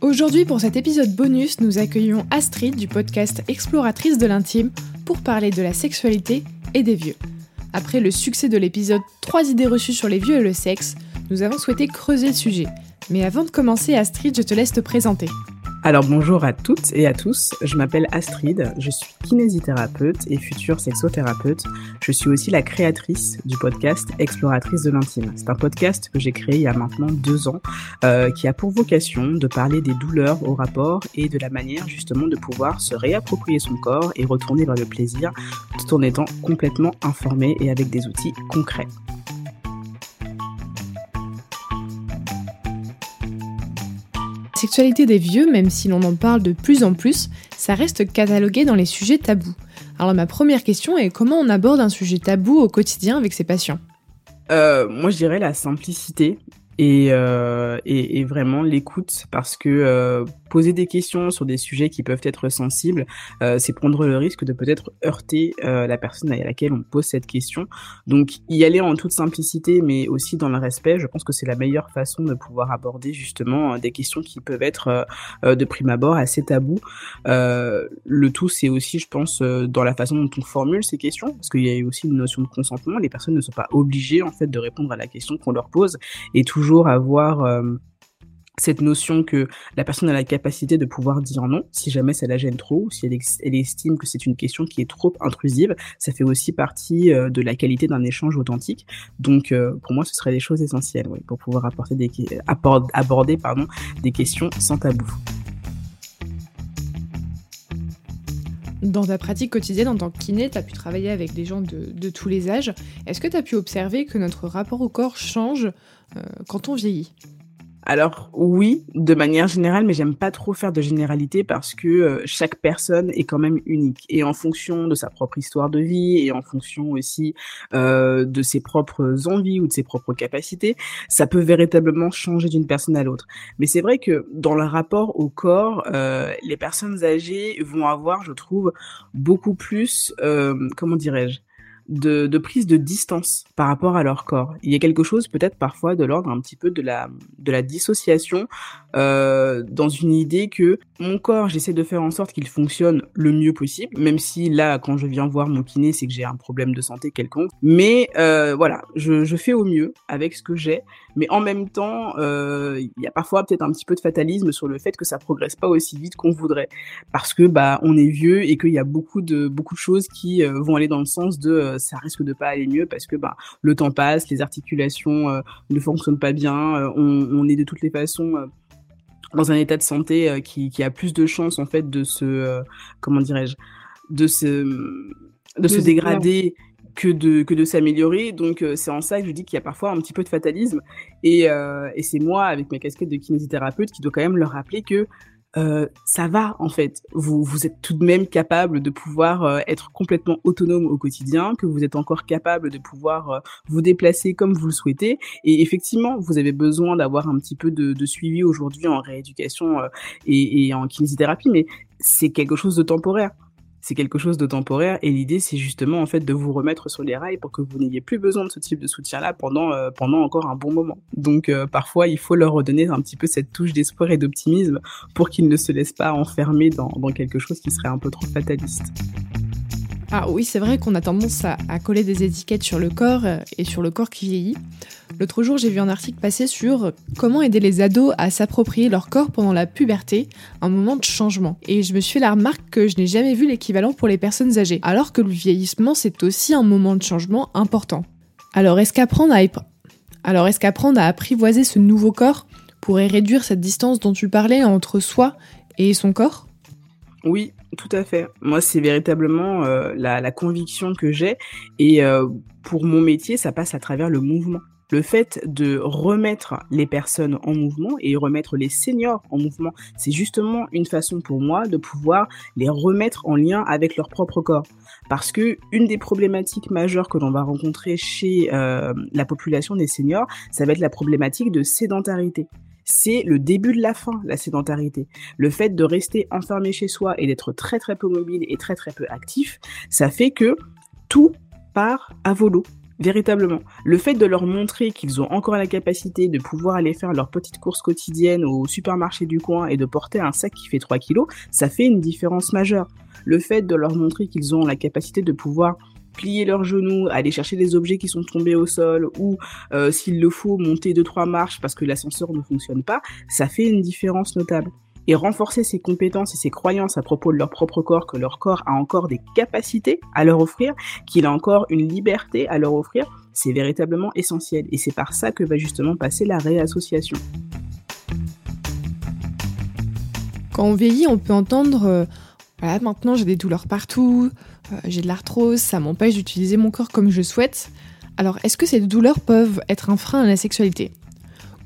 Aujourd'hui, pour cet épisode bonus, nous accueillons Astrid du podcast Exploratrice de l'intime pour parler de la sexualité et des vieux. Après le succès de l'épisode 3 idées reçues sur les vieux et le sexe, nous avons souhaité creuser le sujet. Mais avant de commencer, Astrid, je te laisse te présenter. Alors bonjour à toutes et à tous, je m'appelle Astrid, je suis kinésithérapeute et future sexothérapeute. Je suis aussi la créatrice du podcast Exploratrice de l'intime. C'est un podcast que j'ai créé il y a maintenant deux ans euh, qui a pour vocation de parler des douleurs au rapport et de la manière justement de pouvoir se réapproprier son corps et retourner vers le plaisir tout en étant complètement informé et avec des outils concrets. Sexualité des vieux, même si l'on en parle de plus en plus, ça reste catalogué dans les sujets tabous. Alors ma première question est comment on aborde un sujet tabou au quotidien avec ses patients? Euh, Moi je dirais la simplicité et, euh, et, et, vraiment l'écoute parce que euh, poser des questions sur des sujets qui peuvent être sensibles, euh, c'est prendre le risque de peut-être heurter euh, la personne à laquelle on pose cette question. Donc y aller en toute simplicité, mais aussi dans le respect, je pense que c'est la meilleure façon de pouvoir aborder justement euh, des questions qui peuvent être de prime abord assez tabous. le tout, c'est aussi, je pense, dans la façon dont on formule ces questions, parce qu'il y a aussi une notion de consentement. Les personnes ne sont pas obligées en fait de répondre à la question qu'on leur pose, et avoir cette notion que la personne a la capacité de pouvoir dire non si jamais ça la gêne trop, ou si elle, estime que c'est une question qui est trop intrusive, ça fait aussi partie euh, de la qualité d'un échange authentique. Donc euh, pour moi, ce seraient des choses essentielles pour pouvoir apporter des, aborder pardon, des questions sans tabou. Dans ta pratique quotidienne en tant que kiné, tu as pu travailler avec des gens de, tous les âges. Est-ce que tu as pu observer que notre rapport au corps change euh, quand on vieillit alors oui, de manière générale, mais j'aime pas trop faire de généralité parce que euh, chaque personne est quand même unique et en fonction de sa propre histoire de vie et en fonction aussi euh, de ses propres envies ou de ses propres capacités, ça peut véritablement changer d'une personne à l'autre. Mais c'est vrai que dans le rapport au corps, euh, les personnes âgées vont avoir, je trouve, beaucoup plus, comment dirais-je, de, prise de distance par rapport à leur corps. Il y a quelque chose peut-être parfois de l'ordre un petit peu de la, de la dissociation euh, dans une idée que mon corps, j'essaie de faire en sorte qu'il fonctionne le mieux possible, même si là, quand je viens voir mon kiné, c'est que j'ai un problème de santé quelconque. Mais euh, voilà, je, je, fais au mieux avec ce que j'ai, mais en même temps, euh, il y a parfois peut-être un petit peu de fatalisme sur le fait que ça progresse pas aussi vite qu'on voudrait, parce que bah on est vieux et qu'il y a beaucoup de beaucoup de choses qui euh, vont aller dans le sens de ça risque de pas aller mieux parce que bah, le temps passe, les articulations ne fonctionnent pas bien, euh, on, est de toutes les façons dans un état de santé qui, a plus de chances en fait de se comment dirais-je de se de se dégrader que de que de s'améliorer. Donc c'est en ça que je dis qu'il y a parfois un petit peu de fatalisme. Et, et c'est moi avec ma casquette de kinésithérapeute qui doit quand même leur rappeler que euh, ça va en fait. Vous, vous êtes tout de même capable de pouvoir euh, être complètement autonome au quotidien, que vous êtes encore capable de pouvoir euh, vous déplacer comme vous le souhaitez. Et effectivement, vous avez besoin d'avoir un petit peu de, de suivi aujourd'hui en rééducation et, et en kinésithérapie, mais c'est quelque chose de temporaire c'est quelque chose de temporaire et l'idée c'est justement en fait de vous remettre sur les rails pour que vous n'ayez plus besoin de ce type de soutien là pendant euh, pendant encore un bon moment. Donc euh, parfois il faut leur redonner un petit peu cette touche d'espoir et d'optimisme pour qu'ils ne se laissent pas enfermer dans, dans quelque chose qui serait un peu trop fataliste. Ah oui, c'est vrai qu'on a tendance à, coller des étiquettes sur le corps euh, et sur le corps qui vieillit. L'autre jour, j'ai vu un article passer sur comment aider les ados à s'approprier leur corps pendant la puberté, un moment de changement. Et je me suis fait la remarque que je n'ai jamais vu l'équivalent pour les personnes âgées, alors que le vieillissement, c'est aussi un moment de changement important. Alors est-ce qu'apprendre à, alors, est qu'apprendre à apprivoiser ce nouveau corps pourrait réduire cette distance dont tu parlais entre soi et son corps? Oui, tout à fait. Moi, c'est véritablement euh, la, conviction que j'ai. Et euh, pour mon métier, ça passe à travers le mouvement. Le fait de remettre les personnes en mouvement et remettre les seniors en mouvement, c'est justement une façon pour moi de pouvoir les remettre en lien avec leur propre corps. Parce que une des problématiques majeures que l'on va rencontrer chez euh, la population des seniors, ça va être la problématique de sédentarité c'est le début de la fin, la sédentarité. Le fait de rester enfermé chez soi et d'être très très peu mobile et très très peu actif, ça fait que tout part à volo. Véritablement. Le fait de leur montrer qu'ils ont encore la capacité de pouvoir aller faire leur petite course quotidienne au supermarché du coin et de porter un sac qui fait 3 kilos, ça fait une différence majeure. Le fait de leur montrer qu'ils ont la capacité de pouvoir plier leurs genoux, aller chercher des objets qui sont tombés au sol ou euh, s'il le faut monter deux trois marches parce que l'ascenseur ne fonctionne pas, ça fait une différence notable et renforcer ses compétences et ses croyances à propos de leur propre corps, que leur corps a encore des capacités à leur offrir, qu'il a encore une liberté à leur offrir, c'est véritablement essentiel. Et c'est par ça que va justement passer la réassociation. Quand on vieillit, on peut entendre euh, voilà, maintenant j'ai des douleurs partout, euh, j'ai de l'arthrose, ça m'empêche d'utiliser mon corps comme je souhaite. Alors, est-ce que ces douleurs peuvent être un frein à la sexualité?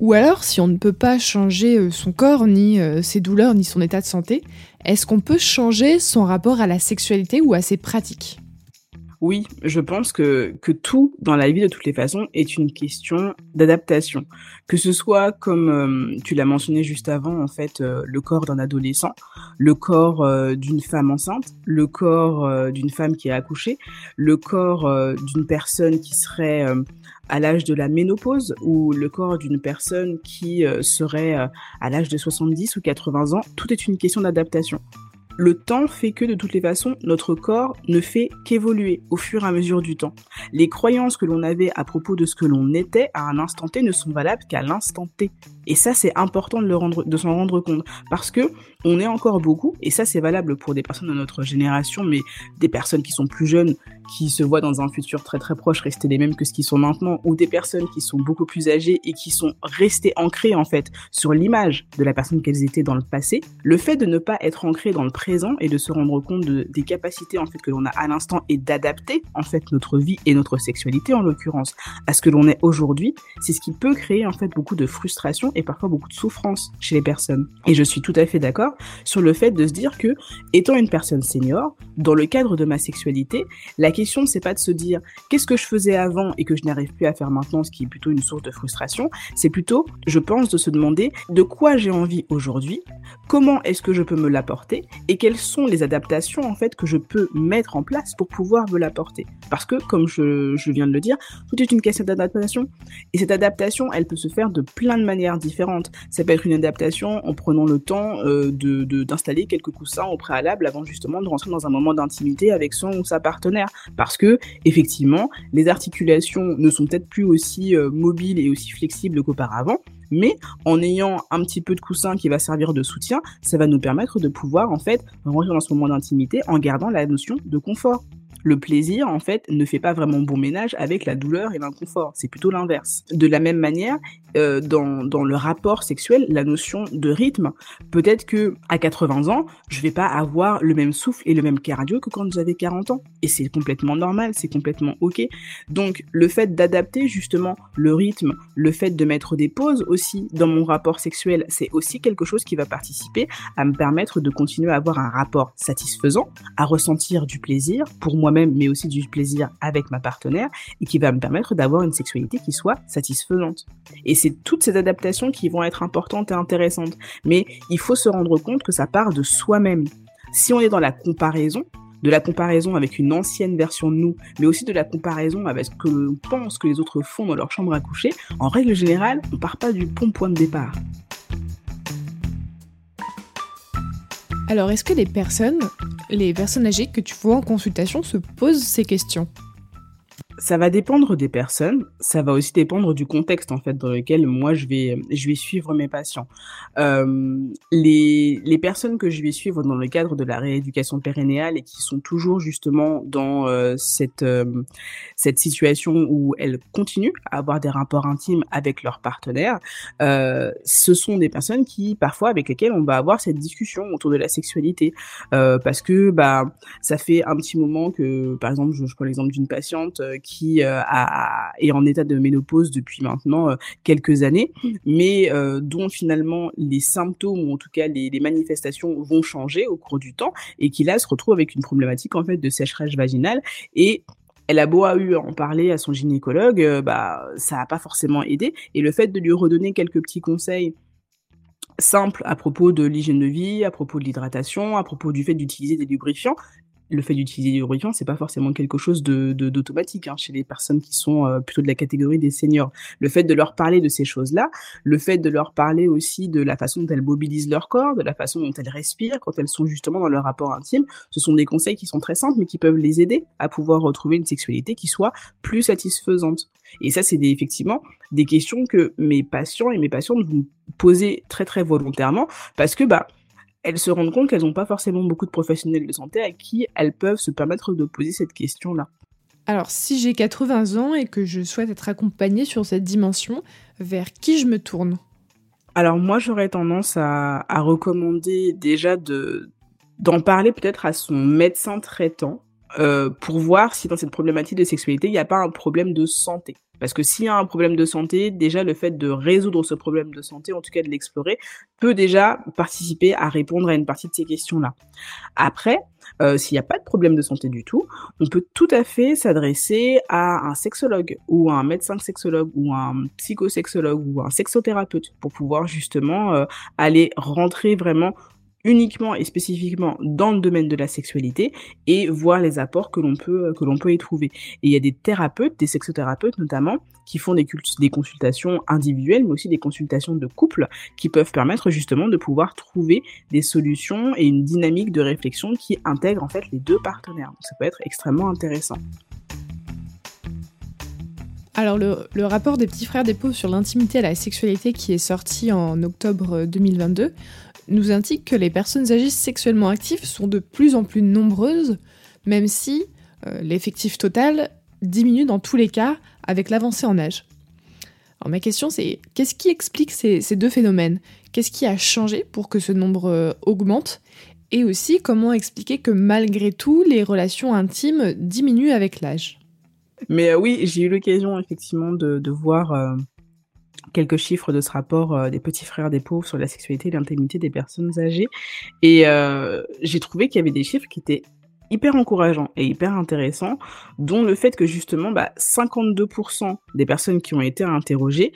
Ou alors, si on ne peut pas changer euh, son corps, ni euh, ses douleurs, ni son état de santé, est-ce qu'on peut changer son rapport à la sexualité ou à ses pratiques? Oui, je pense que, tout dans la vie de toutes les façons est une question d'adaptation. Que ce soit comme euh, tu l'as mentionné juste avant, en fait, le corps d'un adolescent, le corps d'une femme enceinte, le corps d'une femme qui a accouché, le corps d'une personne qui serait à l'âge de la ménopause ou le corps d'une personne qui euh, serait euh, à l'âge de 70 ou 80 ans, tout est une question d'adaptation. Le temps fait que de toutes les façons, notre corps ne fait qu'évoluer au fur et à mesure du temps. Les croyances que l'on avait à propos de ce que l'on était à un instant T ne sont valables qu'à l'instant T. Et ça, c'est important de, le rendre, de s'en rendre compte. Parce que on est encore beaucoup, et ça c'est valable pour des personnes de notre génération, mais des personnes qui sont plus jeunes, qui se voient dans un futur très très proche rester les mêmes que ce qu'ils sont maintenant, ou des personnes qui sont beaucoup plus âgées et qui sont restées ancrées en fait sur l'image de la personne qu'elles étaient dans le passé, le fait de ne pas être ancré dans le présent et de se rendre compte de, des capacités en fait que l'on a à l'instant et d'adapter en fait notre vie et notre sexualité en l'occurrence à ce que l'on est aujourd'hui, c'est ce qui peut créer en fait beaucoup de frustration et parfois beaucoup de souffrance chez les personnes. Et je suis tout à fait d'accord sur le fait de se dire que, étant une personne senior, dans le cadre de ma sexualité, la question c'est pas de se dire qu'est-ce que je faisais avant et que je n'arrive plus à faire maintenant, ce qui est plutôt une source de frustration. C'est plutôt, je pense, de se demander de quoi j'ai envie aujourd'hui, comment est-ce que je peux me l'apporter? Et quelles sont les adaptations en fait que je peux mettre en place pour pouvoir me l'apporter? Parce que, comme je, je viens de le dire, tout est une question d'adaptation. Et cette adaptation, elle peut se faire de plein de manières différentes. Ça peut être une adaptation en prenant le temps euh, d'installer quelques coussins au préalable avant justement de rentrer dans un moment d'intimité avec son ou sa partenaire. Parce que, effectivement, les articulations ne sont peut-être plus aussi euh, mobiles et aussi flexibles qu'auparavant, mais en ayant un petit peu de coussin qui va servir de soutien, ça va nous permettre de pouvoir en fait rentrer dans ce moment d'intimité en gardant la notion de confort le plaisir, en fait, ne fait pas vraiment bon ménage avec la douleur et l'inconfort. C'est plutôt l'inverse. De la même manière, euh, dans, dans le rapport sexuel, la notion de rythme, peut-être que à 80 ans, je vais pas avoir le même souffle et le même cardio que quand j'avais 40 ans. Et c'est complètement normal, c'est complètement ok. Donc, le fait d'adapter justement le rythme, le fait de mettre des pauses aussi dans mon rapport sexuel, c'est aussi quelque chose qui va participer à me permettre de continuer à avoir un rapport satisfaisant, à ressentir du plaisir pour moi même mais aussi du plaisir avec ma partenaire, et qui va me permettre d'avoir une sexualité qui soit satisfaisante. Et c'est toutes ces adaptations qui vont être importantes et intéressantes. Mais il faut se rendre compte que ça part de soi-même. Si on est dans la comparaison, de la comparaison avec une ancienne version de nous, mais aussi de la comparaison avec ce que l'on pense que les autres font dans leur chambre à coucher, en règle générale, on part pas du bon point de départ. Alors, est-ce que les personnes, les personnes âgées que tu vois en consultation se posent ces questions? Ça va dépendre des personnes, ça va aussi dépendre du contexte en fait dans lequel moi je vais je vais suivre mes patients. Euh, les les personnes que je vais suivre dans le cadre de la rééducation périnéale et qui sont toujours justement dans euh, cette euh, cette situation où elles continuent à avoir des rapports intimes avec leur partenaire, ce sont des personnes qui parfois avec lesquelles on va avoir cette discussion autour de la sexualité parce que bah ça fait un petit moment que par exemple je, je prends l'exemple d'une patiente qui euh, a, est en état de ménopause depuis maintenant euh, quelques années, mais euh, dont finalement les symptômes ou en tout cas les, manifestations vont changer au cours du temps et qui là se retrouve avec une problématique en fait de sécheresse vaginale et elle a beau à eu en parler à son gynécologue, bah ça n'a pas forcément aidé. Et le fait de lui redonner quelques petits conseils simples à propos de l'hygiène de vie, à propos de l'hydratation, à propos du fait d'utiliser des lubrifiants, le fait d'utiliser du lubrifiant, c'est pas forcément quelque chose de d'automatique hein, chez les personnes qui sont euh, plutôt de la catégorie des seniors. Le fait de leur parler de ces choses-là, le fait de leur parler aussi de la façon dont elles mobilisent leur corps, de la façon dont elles respirent quand elles sont justement dans leur rapport intime, ce sont des conseils qui sont très simples mais qui peuvent les aider à pouvoir retrouver une sexualité qui soit plus satisfaisante. Et ça, c'est effectivement des questions que mes patients et mes patientes vont poser très très volontairement parce que bah elles se rendent compte qu'elles n'ont pas forcément beaucoup de professionnels de santé à qui elles peuvent se permettre de poser cette question-là. Alors, si j'ai 80 ans et que je souhaite être accompagnée sur cette dimension, vers qui je me tourne? Alors, moi, j'aurais tendance à, recommander déjà de d'en parler peut-être à son médecin traitant euh, pour voir si dans cette problématique de sexualité, il n'y a pas un problème de santé. Parce que s'il y a un problème de santé, déjà le fait de résoudre ce problème de santé, en tout cas de l'explorer, peut déjà participer à répondre à une partie de ces questions-là. Après, euh, s'il n'y a pas de problème de santé du tout, on peut tout à fait s'adresser à un sexologue ou à un médecin sexologue ou un psychosexologue ou un sexothérapeute pour pouvoir justement euh, aller rentrer vraiment uniquement et spécifiquement dans le domaine de la sexualité et voir les apports que l'on peut y trouver. Et il y a des thérapeutes, des sexothérapeutes notamment, qui font des, consultations individuelles, mais aussi des consultations de couple, qui peuvent permettre justement de pouvoir trouver des solutions et une dynamique de réflexion qui intègre en fait les deux partenaires. Donc ça peut être extrêmement intéressant. Alors le, le, rapport des petits frères des pauvres sur l'intimité et la sexualité qui est sorti en octobre 2022 nous indique que les personnes âgées sexuellement actives sont de plus en plus nombreuses, même si euh, l'effectif total diminue dans tous les cas avec l'avancée en âge. Alors ma question c'est qu'est-ce qui explique ces, deux phénomènes? Qu'est-ce qui a changé pour que ce nombre euh, augmente? Et aussi comment expliquer que malgré tout les relations intimes diminuent avec l'âge? Mais euh, oui, j'ai eu l'occasion effectivement de, voir quelques chiffres de ce rapport euh, des petits frères des pauvres sur la sexualité et l'intimité des personnes âgées. Et euh, j'ai trouvé qu'il y avait des chiffres qui étaient hyper encourageants et hyper intéressants, dont le fait que justement bah, 52% des personnes qui ont été interrogées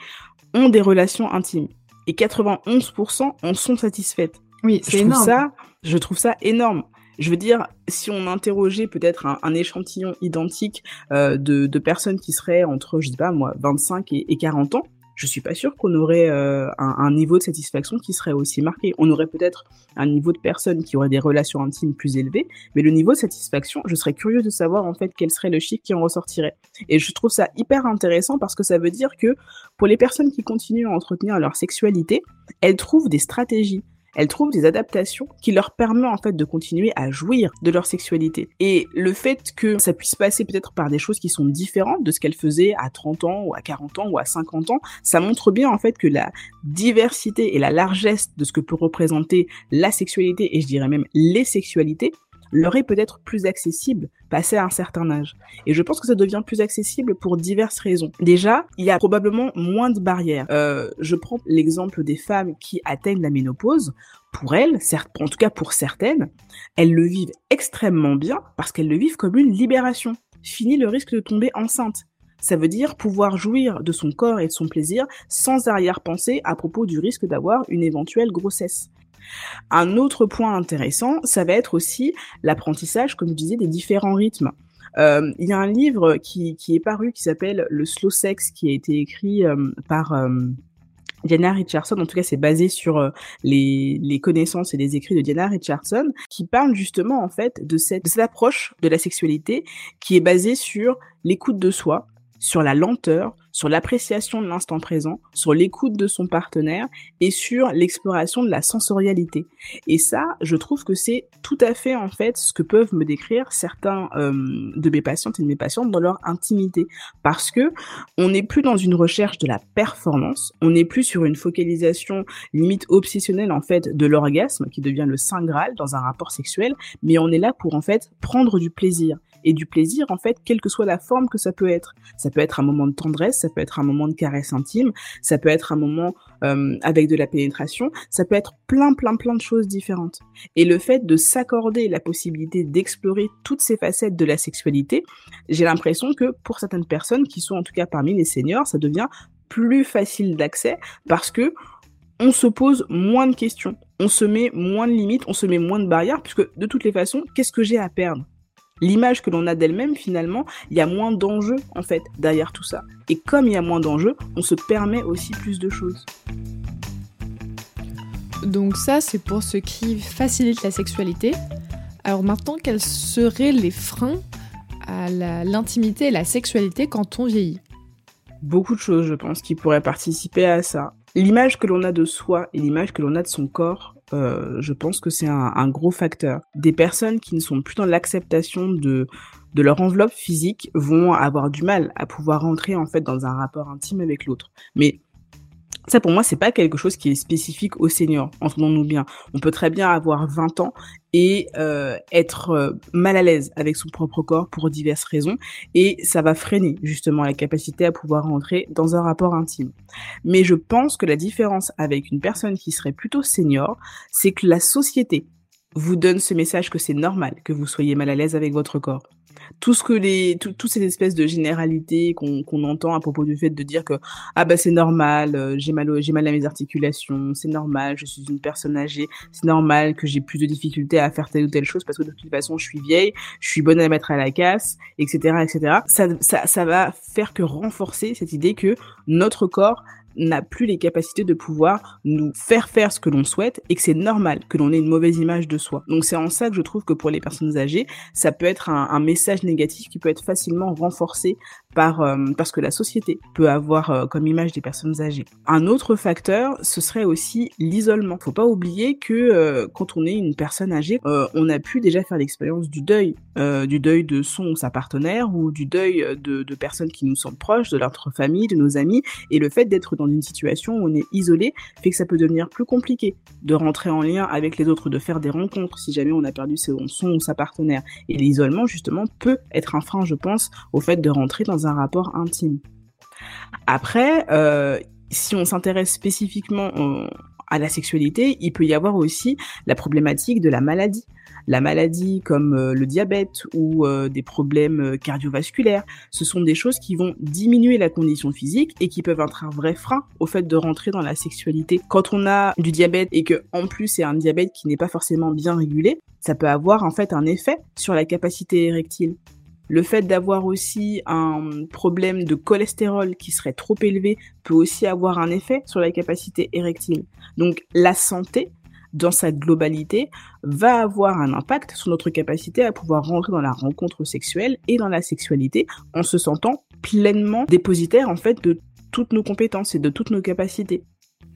ont des relations intimes et 91% en sont satisfaites. Oui, c'est énorme. Ça, je trouve ça énorme. Je veux dire, si on interrogeait peut-être un, échantillon identique euh, de, de, personnes qui seraient entre, je sais pas moi, 25 et, et 40 ans, je suis pas sûre qu'on aurait euh, un, niveau de satisfaction qui serait aussi marqué. On aurait peut-être un niveau de personnes qui auraient des relations intimes plus élevées, mais le niveau de satisfaction, je serais curieuse de savoir en fait quel serait le chiffre qui en ressortirait. Et je trouve ça hyper intéressant parce que ça veut dire que pour les personnes qui continuent à entretenir leur sexualité, elles trouvent des stratégies elles trouvent des adaptations qui leur permettent en fait de continuer à jouir de leur sexualité. Et le fait que ça puisse passer peut-être par des choses qui sont différentes de ce qu'elles faisaient à 30 ans ou à 40 ans ou à 50 ans, ça montre bien en fait que la diversité et la largesse de ce que peut représenter la sexualité et je dirais même les sexualités leur est peut-être plus accessible passé à un certain âge. Et je pense que ça devient plus accessible pour diverses raisons. Déjà, il y a probablement moins de barrières. Euh, je prends l'exemple des femmes qui atteignent la ménopause. Pour elles, certes, en tout cas pour certaines, elles le vivent extrêmement bien parce qu'elles le vivent comme une libération. Fini le risque de tomber enceinte. Ça veut dire pouvoir jouir de son corps et de son plaisir sans arrière-pensée à propos du risque d'avoir une éventuelle grossesse. Un autre point intéressant, ça va être aussi l'apprentissage, comme je disais, des différents rythmes. Euh, il y a un livre qui, est paru qui s'appelle Le Slow Sex, qui a été écrit euh, par euh, Diana Richardson, en tout cas c'est basé sur les, connaissances et les écrits de Diana Richardson, qui parle justement en fait de cette, de cette approche de la sexualité qui est basée sur l'écoute de soi, sur la lenteur, sur l'appréciation de l'instant présent, sur l'écoute de son partenaire et sur l'exploration de la sensorialité. Et ça, je trouve que c'est tout à fait en fait ce que peuvent me décrire certains euh, de mes patientes et de mes patientes dans leur intimité, parce que on n'est plus dans une recherche de la performance, on n'est plus sur une focalisation limite obsessionnelle en fait de l'orgasme qui devient le saint graal dans un rapport sexuel, mais on est là pour en fait prendre du plaisir et du plaisir en fait, quelle que soit la forme que ça peut être. Ça peut être un moment de tendresse, ça peut être un moment de caresse intime, ça peut être un moment euh, avec de la pénétration, ça peut être plein plein plein de choses différentes. Et le fait de s'accorder la possibilité d'explorer toutes ces facettes de la sexualité, j'ai l'impression que pour certaines personnes qui sont en tout cas parmi les seniors, ça devient plus facile d'accès parce que on se pose moins de questions, on se met moins de limites, on se met moins de barrières, puisque de toutes les façons, qu'est-ce que j'ai à perdre? L'image que l'on a d'elle-même, finalement, il y a moins d'enjeux, en fait, derrière tout ça. Et comme il y a moins d'enjeux, on se permet aussi plus de choses. Donc ça, c'est pour ce qui facilite la sexualité. Alors maintenant, quels seraient les freins à l'intimité et la sexualité quand on vieillit? Beaucoup de choses, je pense, qui pourraient participer à ça. L'image que l'on a de soi et l'image que l'on a de son corps euh, je pense que c'est un, gros facteur. Des personnes qui ne sont plus dans l'acceptation de, de leur enveloppe physique vont avoir du mal à pouvoir rentrer en fait dans un rapport intime avec l'autre. Mais ça, pour moi, c'est pas quelque chose qui est spécifique aux seniors. Entendons-nous bien. On peut très bien avoir 20 ans et euh, être euh, mal à l'aise avec son propre corps pour diverses raisons, et ça va freiner justement la capacité à pouvoir rentrer dans un rapport intime. Mais je pense que la différence avec une personne qui serait plutôt senior, c'est que la société vous donne ce message que c'est normal que vous soyez mal à l'aise avec votre corps tout ce que les toutes ces espèces de généralités qu'on qu'on entend à propos du fait de dire que ah bah c'est normal euh, j'ai mal j'ai mal à mes articulations c'est normal je suis une personne âgée c'est normal que j'ai plus de difficultés à faire telle ou telle chose parce que de toute façon je suis vieille je suis bonne à mettre à la casse etc etc ça ça ça va faire que renforcer cette idée que notre corps n'a plus les capacités de pouvoir nous faire faire ce que l'on souhaite et que c'est normal que l'on ait une mauvaise image de soi. Donc c'est en ça que je trouve que pour les personnes âgées, ça peut être un, un message négatif qui peut être facilement renforcé par euh, parce que la société peut avoir euh, comme image des personnes âgées. Un autre facteur, ce serait aussi l'isolement. Faut pas oublier que euh, quand on est une personne âgée, on a pu déjà faire l'expérience du deuil, du deuil de son ou sa partenaire ou du deuil de, personnes qui nous sont proches, de notre famille, de nos amis, et le fait d'être dans une situation où on est isolé fait que ça peut devenir plus compliqué de rentrer en lien avec les autres, de faire des rencontres si jamais on a perdu son ou sa partenaire. Et l'isolement justement peut être un frein, je pense, au fait de rentrer dans un rapport intime. Après, euh, si on s'intéresse spécifiquement à la sexualité, il peut y avoir aussi la problématique de la maladie. La maladie comme euh, le diabète ou euh, des problèmes cardiovasculaires, ce sont des choses qui vont diminuer la condition physique et qui peuvent être un vrai frein au fait de rentrer dans la sexualité. Quand on a du diabète et que en plus c'est un diabète qui n'est pas forcément bien régulé, ça peut avoir en fait un effet sur la capacité érectile. Le fait d'avoir aussi un problème de cholestérol qui serait trop élevé peut aussi avoir un effet sur la capacité érectile. Donc la santé, dans sa globalité, va avoir un impact sur notre capacité à pouvoir rentrer dans la rencontre sexuelle et dans la sexualité en se sentant pleinement dépositaire en fait de toutes nos compétences et de toutes nos capacités.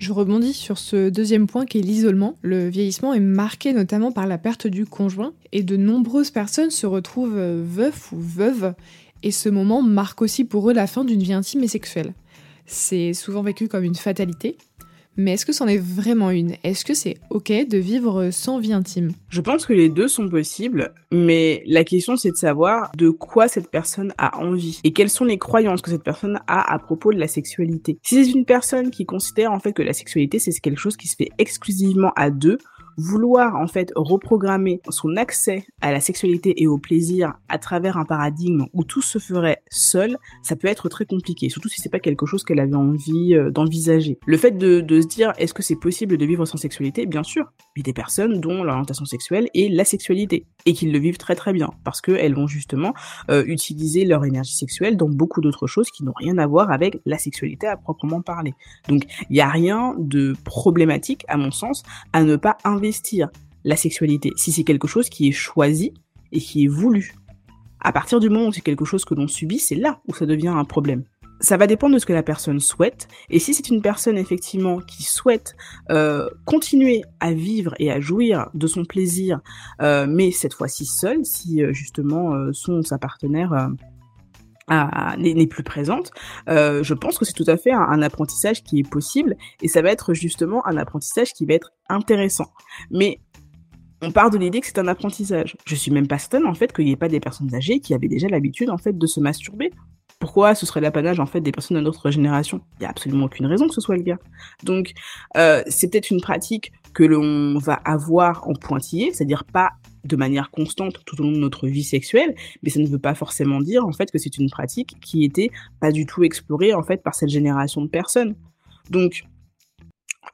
Je rebondis sur ce deuxième point qui est l'isolement. Le vieillissement est marqué notamment par la perte du conjoint et de nombreuses personnes se retrouvent euh, veufs ou veuves et ce moment marque aussi pour eux la fin d'une vie intime et sexuelle. C'est souvent vécu comme une fatalité, mais est-ce que c'en est vraiment une? Est-ce que c'est ok de vivre sans vie intime? Je pense que les deux sont possibles, mais la question c'est de savoir de quoi cette personne a envie et quelles sont les croyances que cette personne a à propos de la sexualité. Si c'est une personne qui considère en fait que la sexualité c'est quelque chose qui se fait exclusivement à deux, vouloir en fait reprogrammer son accès à la sexualité et au plaisir à travers un paradigme où tout se ferait seul, ça peut être très compliqué, surtout si c'est pas quelque chose qu'elle avait envie euh, d'envisager. Le fait de, de se dire est-ce que c'est possible de vivre sans sexualité, bien sûr, a des personnes dont l'orientation sexuelle est la sexualité et qu'ils le vivent très très bien parce qu'elles vont justement euh, utiliser leur énergie sexuelle dans beaucoup d'autres choses qui n'ont rien à voir avec la sexualité à proprement parler. Donc il n'y a rien de problématique à mon sens à ne pas la sexualité si c'est quelque chose qui est choisi et qui est voulu. À partir du moment où c'est quelque chose que l'on subit, c'est là où ça devient un problème ça va dépendre de ce que la personne souhaite. Et si c'est une personne effectivement qui souhaite euh, continuer à vivre et à jouir de son plaisir, euh, mais cette fois-ci seule, si euh, justement son sa partenaire n'est plus présente, je pense que c'est tout à fait un, apprentissage qui est possible et ça va être justement un apprentissage qui va être intéressant. Mais on part de l'idée que c'est un apprentissage. Je suis même pas certaine en fait qu'il n'y ait pas des personnes âgées qui avaient déjà l'habitude en fait de se masturber pourquoi ce serait l'apanage en fait des personnes de notre génération? Il y a absolument aucune raison que ce soit le cas. Donc euh, c'est peut-être une pratique que l'on va avoir en pointillé, c'est-à-dire pas de manière constante tout au long de notre vie sexuelle, mais ça ne veut pas forcément dire en fait que c'est une pratique qui était pas du tout explorée en fait par cette génération de personnes. Donc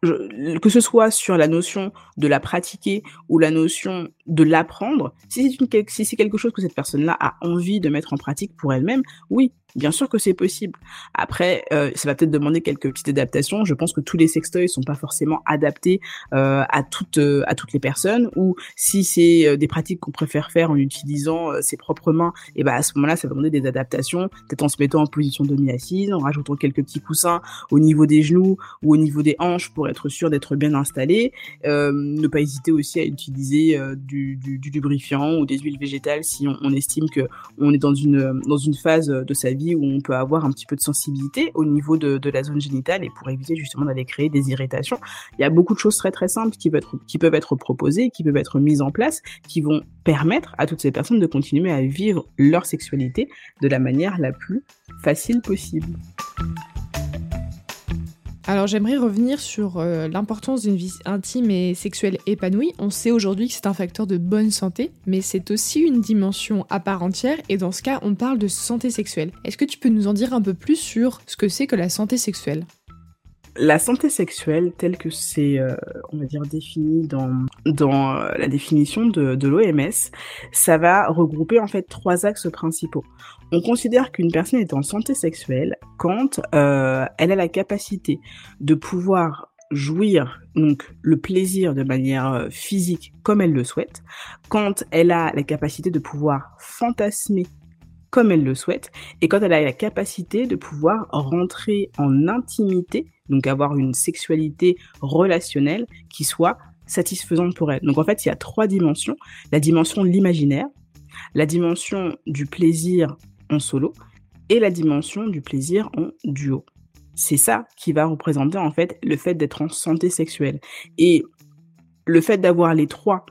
que ce soit sur la notion de la pratiquer ou la notion de l'apprendre. Si c'est si quelque chose que cette personne-là a envie de mettre en pratique pour elle-même, oui, Bien sûr que c'est possible. Après, euh, ça va peut-être demander quelques petites adaptations. Je pense que tous les sextoys sont pas forcément adaptés euh, à toutes euh, à toutes les personnes. Ou si c'est euh, des pratiques qu'on préfère faire en utilisant euh, ses propres mains, et ben à ce moment-là, ça va demander des adaptations. Peut-être en se mettant en position demi-assise, en rajoutant quelques petits coussins au niveau des genoux ou au niveau des hanches pour être sûr d'être bien installé. ne pas hésiter aussi à utiliser du, du, du, lubrifiant ou des huiles végétales si on, on estime que on est dans une dans une phase de sa vie où on peut avoir un petit peu de sensibilité au niveau de, la zone génitale et pour éviter justement d'aller créer des irritations. Il y a beaucoup de choses très très simples qui peuvent être, qui peuvent être proposées, qui peuvent être mises en place, qui vont permettre à toutes ces personnes de continuer à vivre leur sexualité de la manière la plus facile possible. Alors j'aimerais revenir sur euh, l'importance d'une vie intime et sexuelle épanouie. On sait aujourd'hui que c'est un facteur de bonne santé, mais c'est aussi une dimension à part entière et dans ce cas on parle de santé sexuelle. Est-ce que tu peux nous en dire un peu plus sur ce que c'est que la santé sexuelle? La santé sexuelle, telle que c'est, euh, on va dire, défini dans, dans euh, la définition de, de l'OMS, ça va regrouper en fait trois axes principaux. On considère qu'une personne est en santé sexuelle quand euh, elle a la capacité de pouvoir jouir donc le plaisir de manière euh, physique comme elle le souhaite, quand elle a la capacité de pouvoir fantasmer comme elle le souhaite, et quand elle a la capacité de pouvoir rentrer en intimité, donc avoir une sexualité relationnelle qui soit satisfaisante pour elle. Donc en fait, il y a trois dimensions. La dimension de l'imaginaire, la dimension du plaisir en solo et la dimension du plaisir en duo. C'est ça qui va représenter en fait le fait d'être en santé sexuelle. Et le fait d'avoir les trois,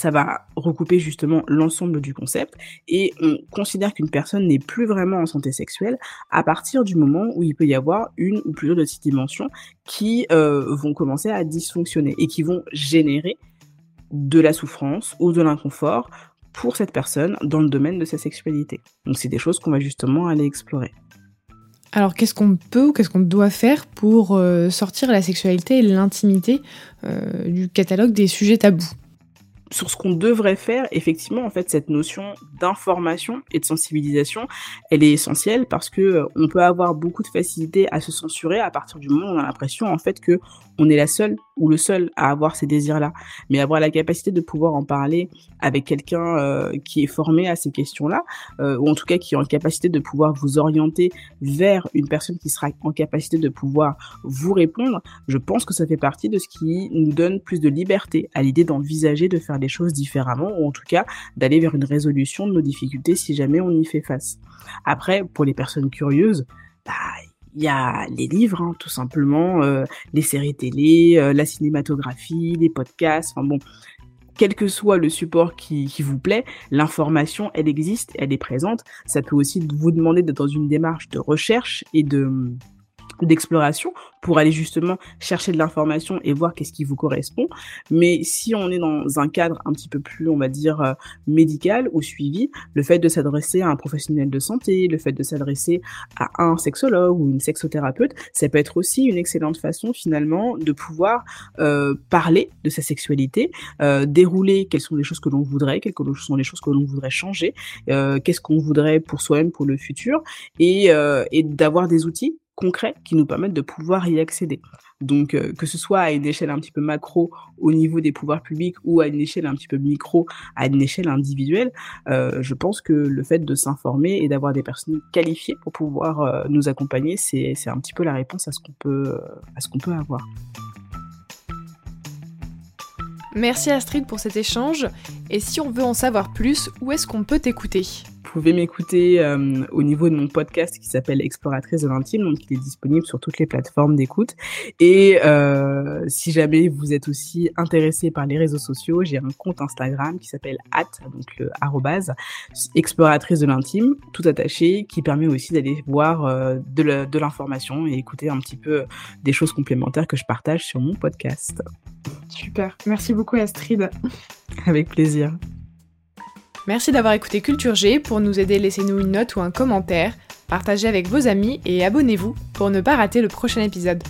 ça va recouper justement l'ensemble du concept et on considère qu'une personne n'est plus vraiment en santé sexuelle à partir du moment où il peut y avoir une ou plusieurs de ces dimensions qui euh, vont commencer à dysfonctionner et qui vont générer de la souffrance ou de l'inconfort pour cette personne dans le domaine de sa sexualité. Donc c'est des choses qu'on va justement aller explorer. Alors qu'est-ce qu'on peut ou qu'est-ce qu'on doit faire pour euh, sortir la sexualité et l'intimité euh, du catalogue des sujets tabous? Sur ce qu'on devrait faire, effectivement, en fait, cette notion d'information et de sensibilisation, elle est essentielle parce que euh, on peut avoir beaucoup de facilité à se censurer à partir du moment où on a l'impression, en fait, que on est la seule ou le seul à avoir ces désirs-là. Mais avoir la capacité de pouvoir en parler avec quelqu'un euh, qui est formé à ces questions-là, euh, ou en tout cas qui est en capacité de pouvoir vous orienter vers une personne qui sera en capacité de pouvoir vous répondre, je pense que ça fait partie de ce qui nous donne plus de liberté à l'idée d'envisager de faire des choses différemment, ou en tout cas d'aller vers une résolution de nos difficultés si jamais on y fait face. Après, pour les personnes curieuses, bah, il y a les livres, hein, tout simplement, euh, les séries télé, euh, la cinématographie, les podcasts, enfin bon, quel que soit le support qui, qui vous plaît, l'information, elle existe, elle est présente. Ça peut aussi vous demander d'être dans une démarche de recherche et de d'exploration pour aller justement chercher de l'information et voir qu'est-ce qui vous correspond. Mais si on est dans un cadre un petit peu plus, on va dire, euh, médical ou suivi, le fait de s'adresser à un professionnel de santé, le fait de s'adresser à un sexologue ou une sexothérapeute, ça peut être aussi une excellente façon finalement de pouvoir euh, parler de sa sexualité, euh, dérouler quelles sont les choses que l'on voudrait, quelles sont les choses que l'on voudrait changer, euh, qu'est-ce qu'on voudrait pour soi-même pour le futur, et, euh, et d'avoir des outils concrets qui nous permettent de pouvoir y accéder. Donc, euh, que ce soit à une échelle un petit peu macro au niveau des pouvoirs publics ou à une échelle un petit peu micro à une échelle individuelle, euh, je pense que le fait de s'informer et d'avoir des personnes qualifiées pour pouvoir euh, nous accompagner, c'est un petit peu la réponse à ce qu'on peut, à ce qu'on peut avoir. Merci Astrid pour cet échange. Et si on veut en savoir plus, où est-ce qu'on peut t'écouter? Pouvez m'écouter euh, au niveau de mon podcast qui s'appelle Exploratrice de l'intime, donc il est disponible sur toutes les plateformes d'écoute. Et euh, si jamais vous êtes aussi intéressé par les réseaux sociaux, j'ai un compte Instagram qui s'appelle at donc le arrobase exploratrice de l'intime, tout attaché, qui permet aussi d'aller voir euh, de l'information et écouter un petit peu des choses complémentaires que je partage sur mon podcast. Super, merci beaucoup Astrid. Avec plaisir. Merci d'avoir écouté Culture G. Pour nous aider, laissez-nous une note ou un commentaire, partagez avec vos amis et abonnez-vous pour ne pas rater le prochain épisode.